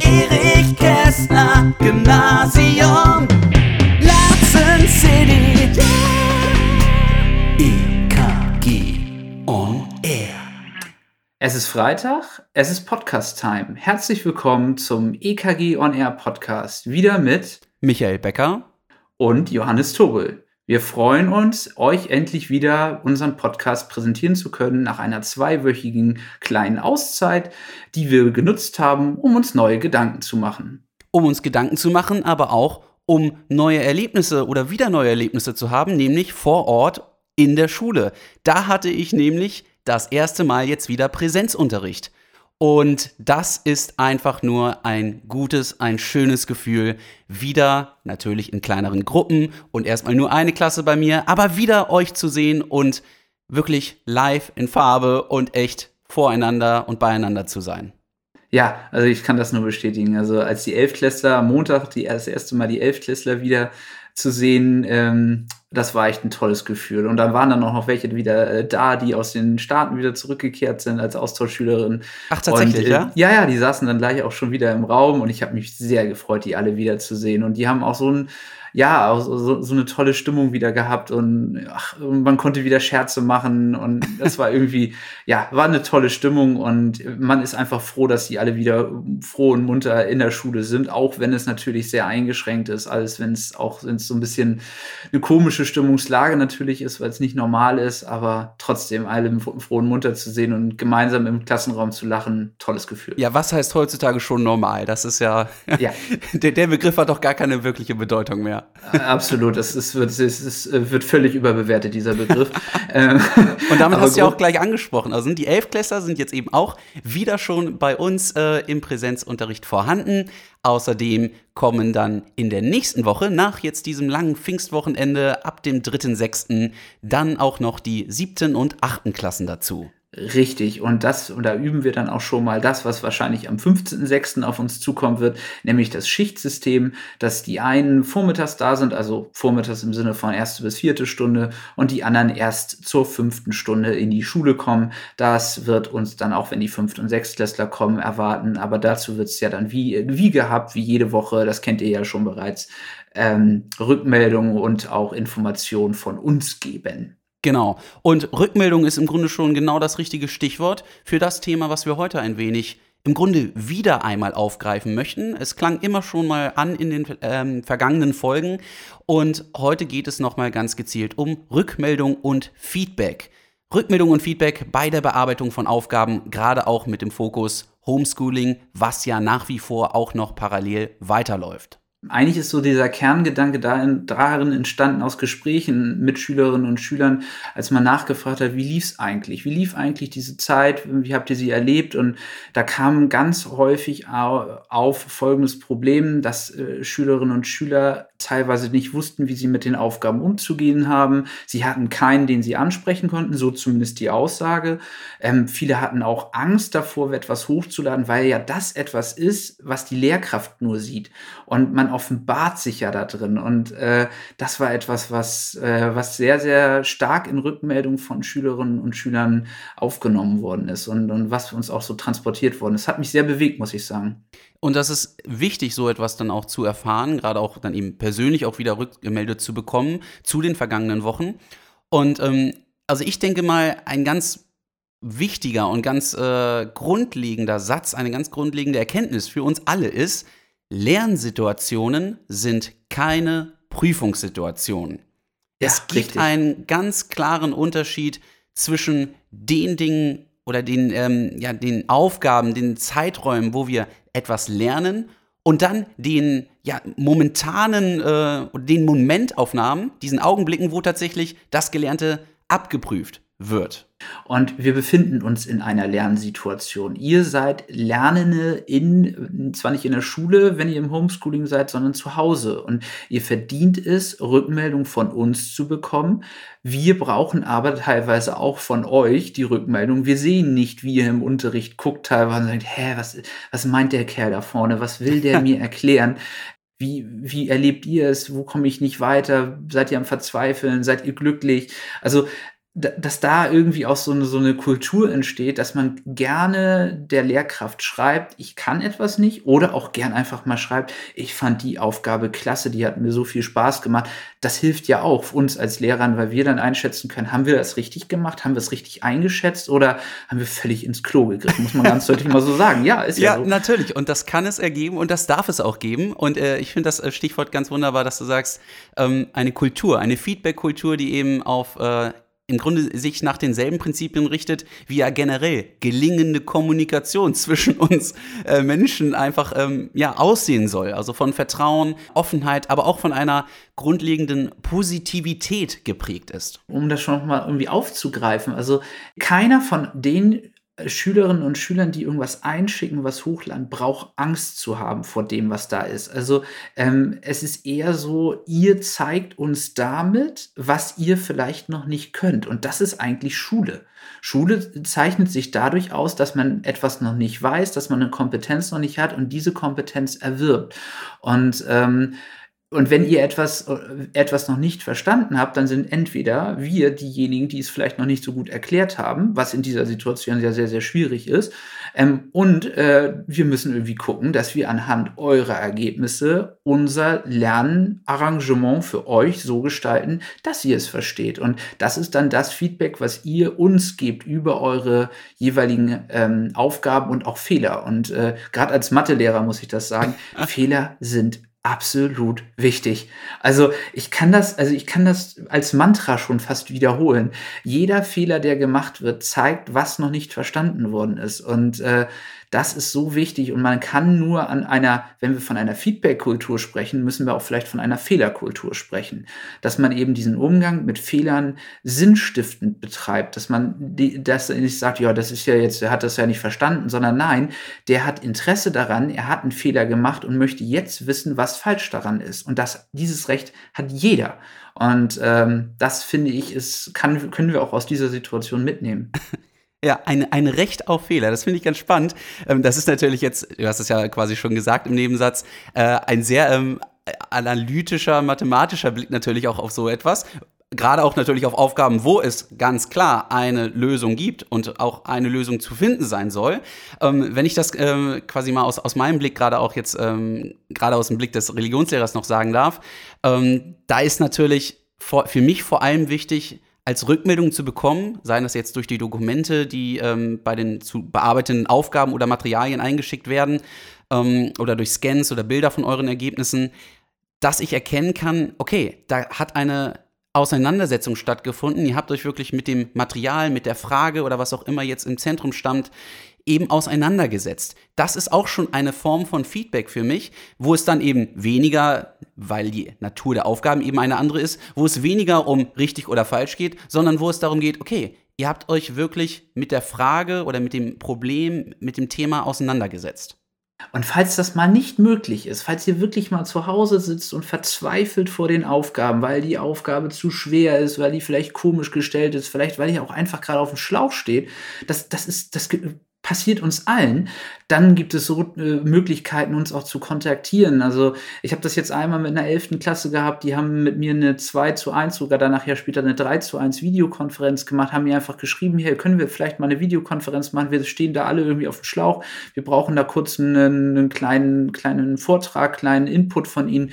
Erich Kästner Gymnasium Latzen City EKG on Air Es ist Freitag, es ist Podcast-Time. Herzlich willkommen zum EKG On Air Podcast. Wieder mit Michael Becker und Johannes Tobel. Wir freuen uns, euch endlich wieder unseren Podcast präsentieren zu können nach einer zweiwöchigen kleinen Auszeit, die wir genutzt haben, um uns neue Gedanken zu machen. Um uns Gedanken zu machen, aber auch um neue Erlebnisse oder wieder neue Erlebnisse zu haben, nämlich vor Ort in der Schule. Da hatte ich nämlich das erste Mal jetzt wieder Präsenzunterricht. Und das ist einfach nur ein gutes, ein schönes Gefühl. Wieder natürlich in kleineren Gruppen und erstmal nur eine Klasse bei mir, aber wieder euch zu sehen und wirklich live in Farbe und echt voreinander und beieinander zu sein. Ja, also ich kann das nur bestätigen. Also als die Elfklässler am Montag die, das erste Mal die Elfklässler wieder zu sehen, ähm, das war echt ein tolles Gefühl. Und dann waren dann auch noch welche wieder äh, da, die aus den Staaten wieder zurückgekehrt sind als Austauschschülerin. Ach, tatsächlich, und, äh, ja? Ja, ja, die saßen dann gleich auch schon wieder im Raum und ich habe mich sehr gefreut, die alle wiederzusehen. Und die haben auch so ein ja, so, so eine tolle Stimmung wieder gehabt und ach, man konnte wieder Scherze machen und das war irgendwie, ja, war eine tolle Stimmung und man ist einfach froh, dass die alle wieder froh und munter in der Schule sind, auch wenn es natürlich sehr eingeschränkt ist, alles wenn es auch wenn's so ein bisschen eine komische Stimmungslage natürlich ist, weil es nicht normal ist, aber trotzdem alle froh und munter zu sehen und gemeinsam im Klassenraum zu lachen, tolles Gefühl. Ja, was heißt heutzutage schon normal? Das ist ja, ja. der, der Begriff hat doch gar keine wirkliche Bedeutung mehr. Absolut, es, ist, es, ist, es wird völlig überbewertet, dieser Begriff. Ähm, und damit hast du ja auch gleich angesprochen. Also die Elfklässler sind jetzt eben auch wieder schon bei uns äh, im Präsenzunterricht vorhanden. Außerdem kommen dann in der nächsten Woche, nach jetzt diesem langen Pfingstwochenende, ab dem 3.6., dann auch noch die siebten und achten Klassen dazu. Richtig, und das, und da üben wir dann auch schon mal das, was wahrscheinlich am 15.06. auf uns zukommen wird, nämlich das Schichtsystem, dass die einen vormittags da sind, also vormittags im Sinne von erste bis vierte Stunde, und die anderen erst zur fünften Stunde in die Schule kommen. Das wird uns dann auch, wenn die Fünft- und Sechstklässler kommen, erwarten. Aber dazu wird es ja dann wie, wie gehabt, wie jede Woche, das kennt ihr ja schon bereits, ähm, Rückmeldungen und auch Informationen von uns geben. Genau. Und Rückmeldung ist im Grunde schon genau das richtige Stichwort für das Thema, was wir heute ein wenig im Grunde wieder einmal aufgreifen möchten. Es klang immer schon mal an in den ähm, vergangenen Folgen und heute geht es nochmal ganz gezielt um Rückmeldung und Feedback. Rückmeldung und Feedback bei der Bearbeitung von Aufgaben, gerade auch mit dem Fokus Homeschooling, was ja nach wie vor auch noch parallel weiterläuft. Eigentlich ist so dieser Kerngedanke darin, darin entstanden aus Gesprächen mit Schülerinnen und Schülern, als man nachgefragt hat, wie lief's eigentlich? Wie lief eigentlich diese Zeit? Wie habt ihr sie erlebt? Und da kam ganz häufig auf folgendes Problem, dass äh, Schülerinnen und Schüler teilweise nicht wussten, wie sie mit den Aufgaben umzugehen haben. Sie hatten keinen, den sie ansprechen konnten, so zumindest die Aussage. Ähm, viele hatten auch Angst davor, etwas hochzuladen, weil ja das etwas ist, was die Lehrkraft nur sieht. Und man offenbart sich ja da drin. Und äh, das war etwas, was, äh, was sehr, sehr stark in Rückmeldung von Schülerinnen und Schülern aufgenommen worden ist und, und was uns auch so transportiert worden ist. Hat mich sehr bewegt, muss ich sagen. Und das ist wichtig, so etwas dann auch zu erfahren, gerade auch dann eben persönlich auch wieder rückgemeldet zu bekommen zu den vergangenen Wochen. Und ähm, also ich denke mal, ein ganz wichtiger und ganz äh, grundlegender Satz, eine ganz grundlegende Erkenntnis für uns alle ist, Lernsituationen sind keine Prüfungssituationen. Ja, es gibt richtig. einen ganz klaren Unterschied zwischen den Dingen oder den, ähm, ja, den Aufgaben, den Zeiträumen, wo wir etwas lernen und dann den ja, momentanen, äh, den Momentaufnahmen, diesen Augenblicken, wo tatsächlich das Gelernte abgeprüft wird. Und wir befinden uns in einer Lernsituation. Ihr seid Lernende in, zwar nicht in der Schule, wenn ihr im Homeschooling seid, sondern zu Hause. Und ihr verdient es, Rückmeldung von uns zu bekommen. Wir brauchen aber teilweise auch von euch die Rückmeldung. Wir sehen nicht, wie ihr im Unterricht guckt teilweise und sagt, hä, was, was meint der Kerl da vorne? Was will der mir erklären? Wie, wie erlebt ihr es? Wo komme ich nicht weiter? Seid ihr am Verzweifeln? Seid ihr glücklich? Also dass da irgendwie auch so eine, so eine Kultur entsteht, dass man gerne der Lehrkraft schreibt, ich kann etwas nicht, oder auch gern einfach mal schreibt, ich fand die Aufgabe klasse, die hat mir so viel Spaß gemacht. Das hilft ja auch uns als Lehrern, weil wir dann einschätzen können, haben wir das richtig gemacht, haben wir es richtig eingeschätzt oder haben wir völlig ins Klo gegriffen, muss man ganz deutlich mal so sagen. Ja, ist ja, ja so. natürlich. Und das kann es ergeben und das darf es auch geben. Und äh, ich finde das äh, Stichwort ganz wunderbar, dass du sagst, ähm, eine Kultur, eine Feedback-Kultur, die eben auf äh, im Grunde sich nach denselben Prinzipien richtet, wie ja generell gelingende Kommunikation zwischen uns äh, Menschen einfach ähm, ja, aussehen soll. Also von Vertrauen, Offenheit, aber auch von einer grundlegenden Positivität geprägt ist. Um das schon mal irgendwie aufzugreifen, also keiner von den Schülerinnen und Schülern, die irgendwas einschicken, was hochladen, braucht Angst zu haben vor dem, was da ist. Also ähm, es ist eher so, ihr zeigt uns damit, was ihr vielleicht noch nicht könnt. Und das ist eigentlich Schule. Schule zeichnet sich dadurch aus, dass man etwas noch nicht weiß, dass man eine Kompetenz noch nicht hat und diese Kompetenz erwirbt. Und ähm, und wenn ihr etwas, äh, etwas noch nicht verstanden habt, dann sind entweder wir diejenigen, die es vielleicht noch nicht so gut erklärt haben, was in dieser Situation ja sehr, sehr schwierig ist. Ähm, und äh, wir müssen irgendwie gucken, dass wir anhand eurer Ergebnisse unser Lernarrangement für euch so gestalten, dass ihr es versteht. Und das ist dann das Feedback, was ihr uns gebt über eure jeweiligen ähm, Aufgaben und auch Fehler. Und äh, gerade als Mathelehrer muss ich das sagen, Fehler sind absolut wichtig. Also ich kann das, also ich kann das als Mantra schon fast wiederholen. Jeder Fehler, der gemacht wird, zeigt, was noch nicht verstanden worden ist. Und äh, das ist so wichtig und man kann nur an einer, wenn wir von einer Feedback-Kultur sprechen, müssen wir auch vielleicht von einer Fehlerkultur sprechen. Dass man eben diesen Umgang mit Fehlern sinnstiftend betreibt, dass man die, das nicht sagt, ja, das ist ja jetzt, er hat das ja nicht verstanden, sondern nein, der hat Interesse daran, er hat einen Fehler gemacht und möchte jetzt wissen, was falsch daran ist. Und das, dieses Recht hat jeder. Und ähm, das finde ich, ist, kann, können wir auch aus dieser Situation mitnehmen. Ja, ein, ein Recht auf Fehler. Das finde ich ganz spannend. Ähm, das ist natürlich jetzt, du hast es ja quasi schon gesagt im Nebensatz, äh, ein sehr ähm, analytischer, mathematischer Blick natürlich auch auf so etwas. Gerade auch natürlich auf Aufgaben, wo es ganz klar eine Lösung gibt und auch eine Lösung zu finden sein soll. Ähm, wenn ich das ähm, quasi mal aus, aus meinem Blick gerade auch jetzt, ähm, gerade aus dem Blick des Religionslehrers noch sagen darf, ähm, da ist natürlich vor, für mich vor allem wichtig, als Rückmeldung zu bekommen, seien das jetzt durch die Dokumente, die ähm, bei den zu bearbeitenden Aufgaben oder Materialien eingeschickt werden, ähm, oder durch Scans oder Bilder von euren Ergebnissen, dass ich erkennen kann, okay, da hat eine Auseinandersetzung stattgefunden. Ihr habt euch wirklich mit dem Material, mit der Frage oder was auch immer jetzt im Zentrum stammt, eben auseinandergesetzt. Das ist auch schon eine Form von Feedback für mich, wo es dann eben weniger, weil die Natur der Aufgaben eben eine andere ist, wo es weniger um richtig oder falsch geht, sondern wo es darum geht, okay, ihr habt euch wirklich mit der Frage oder mit dem Problem, mit dem Thema auseinandergesetzt. Und falls das mal nicht möglich ist, falls ihr wirklich mal zu Hause sitzt und verzweifelt vor den Aufgaben, weil die Aufgabe zu schwer ist, weil die vielleicht komisch gestellt ist, vielleicht weil ihr auch einfach gerade auf dem Schlauch steht, das, das ist, das passiert uns allen, dann gibt es so äh, Möglichkeiten, uns auch zu kontaktieren. Also ich habe das jetzt einmal mit einer 11. Klasse gehabt, die haben mit mir eine 2 zu 1, sogar danach ja später eine 3 zu 1 Videokonferenz gemacht, haben mir einfach geschrieben, hier können wir vielleicht mal eine Videokonferenz machen, wir stehen da alle irgendwie auf dem Schlauch, wir brauchen da kurz einen, einen kleinen, kleinen Vortrag, kleinen Input von Ihnen.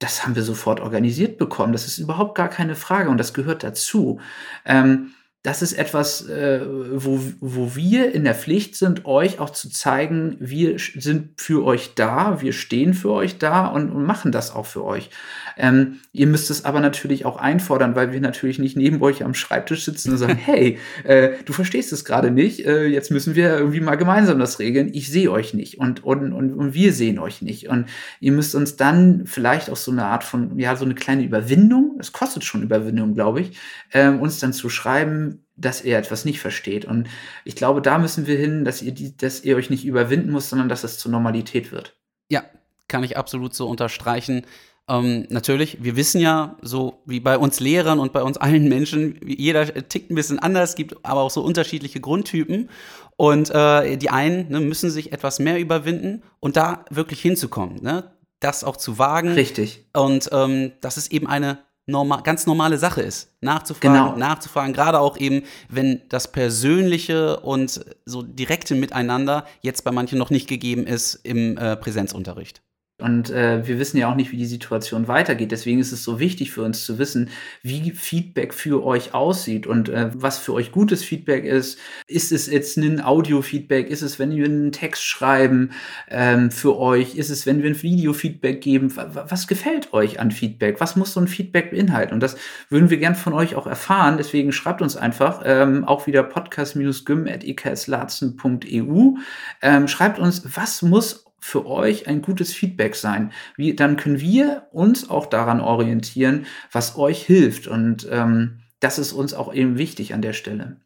Das haben wir sofort organisiert bekommen. Das ist überhaupt gar keine Frage und das gehört dazu. Ähm, das ist etwas, äh, wo, wo wir in der Pflicht sind, euch auch zu zeigen, wir sind für euch da, wir stehen für euch da und, und machen das auch für euch. Ähm, ihr müsst es aber natürlich auch einfordern, weil wir natürlich nicht neben euch am Schreibtisch sitzen und sagen, hey, äh, du verstehst es gerade nicht, äh, jetzt müssen wir irgendwie mal gemeinsam das regeln. Ich sehe euch nicht und, und, und, und wir sehen euch nicht. Und ihr müsst uns dann vielleicht auch so eine Art von, ja, so eine kleine Überwindung, es kostet schon Überwindung, glaube ich, äh, uns dann zu schreiben, dass ihr etwas nicht versteht. Und ich glaube, da müssen wir hin, dass ihr, die, dass ihr euch nicht überwinden muss, sondern dass es zur Normalität wird. Ja, kann ich absolut so unterstreichen. Ähm, natürlich, wir wissen ja, so wie bei uns Lehrern und bei uns allen Menschen, jeder tickt ein bisschen anders, gibt aber auch so unterschiedliche Grundtypen. Und äh, die einen ne, müssen sich etwas mehr überwinden und da wirklich hinzukommen, ne? das auch zu wagen. Richtig. Und ähm, das ist eben eine norma ganz normale Sache ist. Nachzufragen, Genau. nachzufragen, gerade auch eben, wenn das Persönliche und so direkte Miteinander jetzt bei manchen noch nicht gegeben ist im äh, Präsenzunterricht. Und äh, wir wissen ja auch nicht, wie die Situation weitergeht. Deswegen ist es so wichtig für uns zu wissen, wie Feedback für euch aussieht und äh, was für euch gutes Feedback ist. Ist es jetzt ein Audio-Feedback? Ist es, wenn wir einen Text schreiben ähm, für euch? Ist es, wenn wir ein Video-Feedback geben? Wa- wa- Was gefällt euch an Feedback? Was muss so ein Feedback beinhalten? Und das würden wir gern von euch auch erfahren. Deswegen schreibt uns einfach ähm, auch wieder podcast-gym.ekslatzen.eu. Ähm, schreibt uns, was muss für euch ein gutes Feedback sein. Wie, dann können wir uns auch daran orientieren, was euch hilft. Und ähm, das ist uns auch eben wichtig an der Stelle.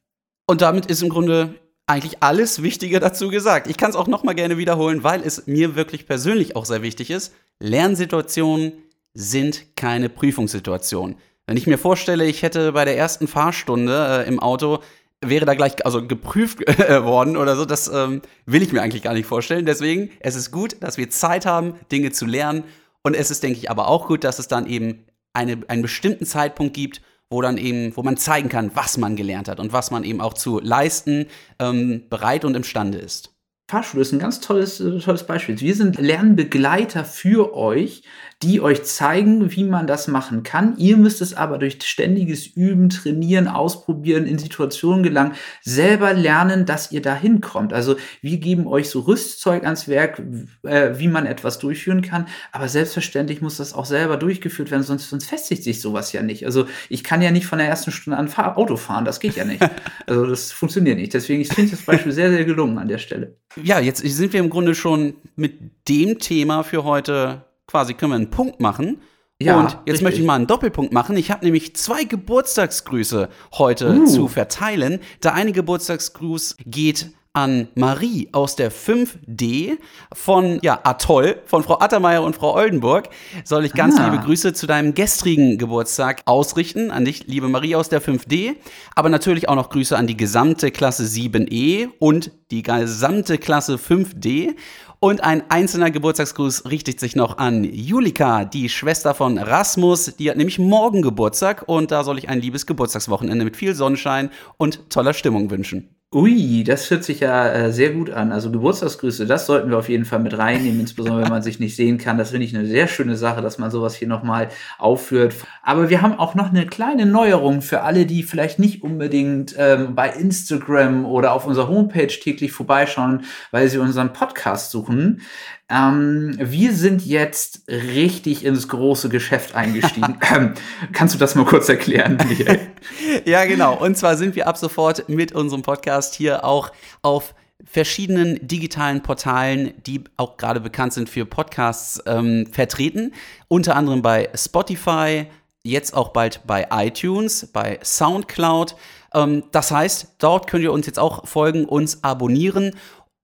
Und damit ist im Grunde eigentlich alles Wichtige dazu gesagt. Ich kann es auch noch mal gerne wiederholen, weil es mir wirklich persönlich auch sehr wichtig ist. Lernsituationen sind keine Prüfungssituationen. Wenn ich mir vorstelle, ich hätte bei der ersten Fahrstunde äh, im Auto wäre da gleich also geprüft äh, worden oder so, das ähm, will ich mir eigentlich gar nicht vorstellen. Deswegen, es ist gut, dass wir Zeit haben, Dinge zu lernen. Und es ist, denke ich, aber auch gut, dass es dann eben eine, einen bestimmten Zeitpunkt gibt, wo dann eben, wo man zeigen kann, was man gelernt hat und was man eben auch zu leisten ähm, bereit und imstande ist. Fahrschule ist ein ganz tolles, äh, tolles Beispiel. Wir sind Lernbegleiter für euch, die euch zeigen, wie man das machen kann. Ihr müsst es aber durch ständiges Üben, Trainieren, Ausprobieren, in Situationen gelangen, selber lernen, dass ihr da hinkommt. Also wir geben euch so Rüstzeug ans Werk, äh, wie man etwas durchführen kann. Aber selbstverständlich muss das auch selber durchgeführt werden, sonst, sonst festigt sich sowas ja nicht. Also ich kann ja nicht von der ersten Stunde an Fahr Auto fahren, das geht ja nicht. Also das funktioniert nicht. Deswegen, ich finde das Beispiel sehr, sehr gelungen an der Stelle. Ja, jetzt sind wir im Grunde schon mit dem Thema für heute quasi können wir einen Punkt machen. Ja, und jetzt richtig. möchte ich mal einen Doppelpunkt machen. Ich habe nämlich zwei Geburtstagsgrüße heute Uh. zu verteilen. Der eine Geburtstagsgruß geht an Marie aus der 5D von ja, Atoll, von Frau Attermeier und Frau Oldenburg. Soll ich ganz Ah. liebe Grüße zu deinem gestrigen Geburtstag ausrichten. An dich, liebe Marie aus der 5D. Aber natürlich auch noch Grüße an die gesamte Klasse 7E und die gesamte Klasse 5D. Und ein einzelner Geburtstagsgruß richtet sich noch an Julika, die Schwester von Rasmus. Die hat nämlich morgen Geburtstag und da soll ich ein liebes Geburtstagswochenende mit viel Sonnenschein und toller Stimmung wünschen. Ui, das hört sich ja äh, sehr gut an. Also Geburtstagsgrüße, das sollten wir auf jeden Fall mit reinnehmen, insbesondere wenn man sich nicht sehen kann. Das finde ich eine sehr schöne Sache, dass man sowas hier nochmal aufführt. Aber wir haben auch noch eine kleine Neuerung für alle, die vielleicht nicht unbedingt ähm, bei Instagram oder auf unserer Homepage täglich vorbeischauen, weil sie unseren Podcast suchen. Ähm, wir sind jetzt richtig ins große Geschäft eingestiegen. ähm, kannst du das mal kurz erklären, Michael? Ja, genau. Und zwar sind wir ab sofort mit unserem Podcast hier auch auf verschiedenen digitalen Portalen, die auch gerade bekannt sind für Podcasts, ähm, vertreten. Unter anderem bei Spotify, jetzt auch bald bei iTunes, bei SoundCloud. Ähm, das heißt, dort könnt ihr uns jetzt auch folgen, uns abonnieren,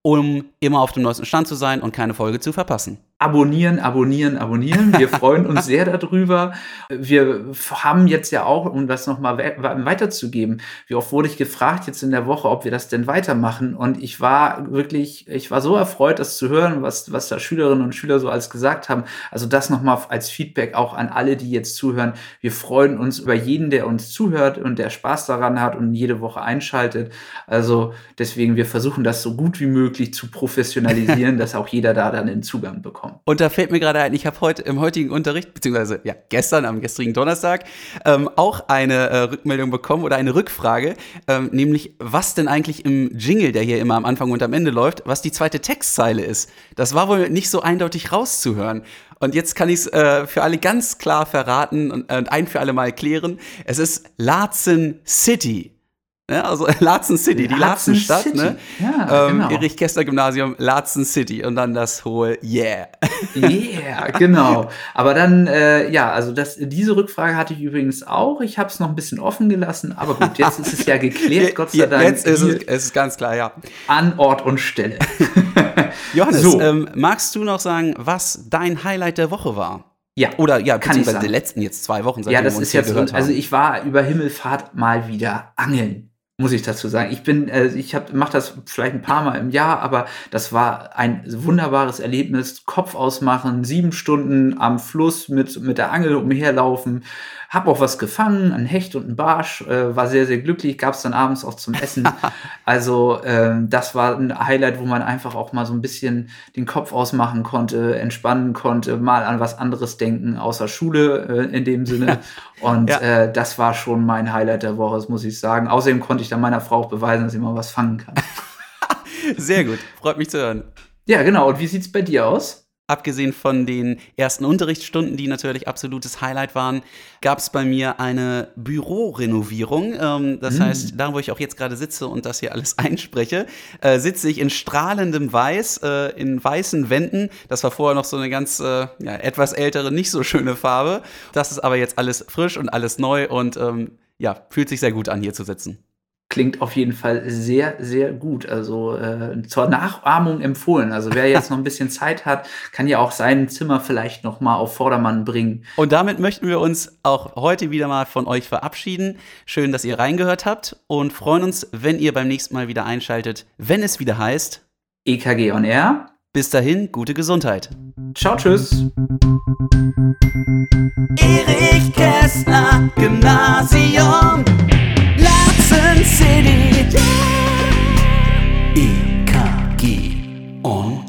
um immer auf dem neuesten Stand zu sein und keine Folge zu verpassen. Abonnieren, abonnieren, abonnieren. Wir freuen uns sehr darüber. Wir haben jetzt ja auch, um das nochmal we weiterzugeben, wie oft wurde ich gefragt jetzt in der Woche, ob wir das denn weitermachen. Und ich war wirklich, ich war so erfreut, das zu hören, was, was da Schülerinnen und Schüler so alles gesagt haben. Also das nochmal als Feedback auch an alle, die jetzt zuhören. Wir freuen uns über jeden, der uns zuhört und der Spaß daran hat und jede Woche einschaltet. Also deswegen, wir versuchen das so gut wie möglich zu professionalisieren, dass auch jeder da dann den Zugang bekommt. Und da fällt mir gerade ein, ich habe heute im heutigen Unterricht, beziehungsweise ja, gestern, am gestrigen Donnerstag, ähm, auch eine äh, Rückmeldung bekommen oder eine Rückfrage, ähm, nämlich was denn eigentlich im Jingle, der hier immer am Anfang und am Ende läuft, was die zweite Textzeile ist. Das war wohl nicht so eindeutig rauszuhören. Und jetzt kann ich es äh, für alle ganz klar verraten und, äh, ein für alle Mal klären. Es ist Laatzen City. Ne? Also Laatzen City, die City. ne? Ja, ähm, genau. Erich Kästner Gymnasium, Laatzen City und dann das hohe Yeah. Yeah, genau. Aber dann, äh, ja, also das, diese Rückfrage hatte ich übrigens auch. Ich habe es noch ein bisschen offen gelassen, aber gut, jetzt ist es ja geklärt, Gott sei Dank, Jetzt ist es, es ist ganz klar, ja. an Ort und Stelle. Johannes, So. ähm, magst du noch sagen, was dein Highlight der Woche war? Ja, Oder ja, Kann ich beziehungsweise sagen. der letzten jetzt zwei Wochen, seitdem ja, das ist jetzt, also ich war über Himmelfahrt mal wieder angeln. Muss ich dazu sagen. Ich bin, äh, ich hab, mache das vielleicht ein paar Mal im Jahr, aber das war ein wunderbares Erlebnis. Kopf ausmachen, sieben Stunden am Fluss mit, mit der Angel umherlaufen, Hab auch was gefangen, ein Hecht und ein Barsch, äh, war sehr, sehr glücklich, gab es dann abends auch zum Essen. also ähm, das war ein Highlight, wo man einfach auch mal so ein bisschen den Kopf ausmachen konnte, entspannen konnte, mal an was anderes denken, außer Schule äh, in dem Sinne. Und ja. äh, das war schon mein Highlight der Woche, das muss ich sagen. Außerdem konnte ich dann meiner Frau auch beweisen, dass ich mal was fangen kann. Sehr gut, freut mich zu hören. Ja, genau. Und wie sieht es bei dir aus? Abgesehen von den ersten Unterrichtsstunden, die natürlich absolutes Highlight waren, gab es bei mir eine Bürorenovierung. Ähm, das mm. heißt, da wo ich auch jetzt gerade sitze und das hier alles einspreche, äh, sitze ich in strahlendem Weiß, äh, in weißen Wänden. Das war vorher noch so eine ganz äh, ja, etwas ältere, nicht so schöne Farbe. Das ist aber jetzt alles frisch und alles neu und ähm, ja, fühlt sich sehr gut an, hier zu sitzen klingt auf jeden Fall sehr, sehr gut. Also äh, zur Nachahmung empfohlen. Also wer jetzt noch ein bisschen Zeit hat, kann ja auch sein Zimmer vielleicht noch mal auf Vordermann bringen. Und damit möchten wir uns auch heute wieder mal von euch verabschieden. Schön, dass ihr reingehört habt und freuen uns, wenn ihr beim nächsten Mal wieder einschaltet, wenn es wieder heißt EKG on Air. Bis dahin, gute Gesundheit. Ciao, tschüss. Erik Kästner, Gymnasium. sensin seni İKG on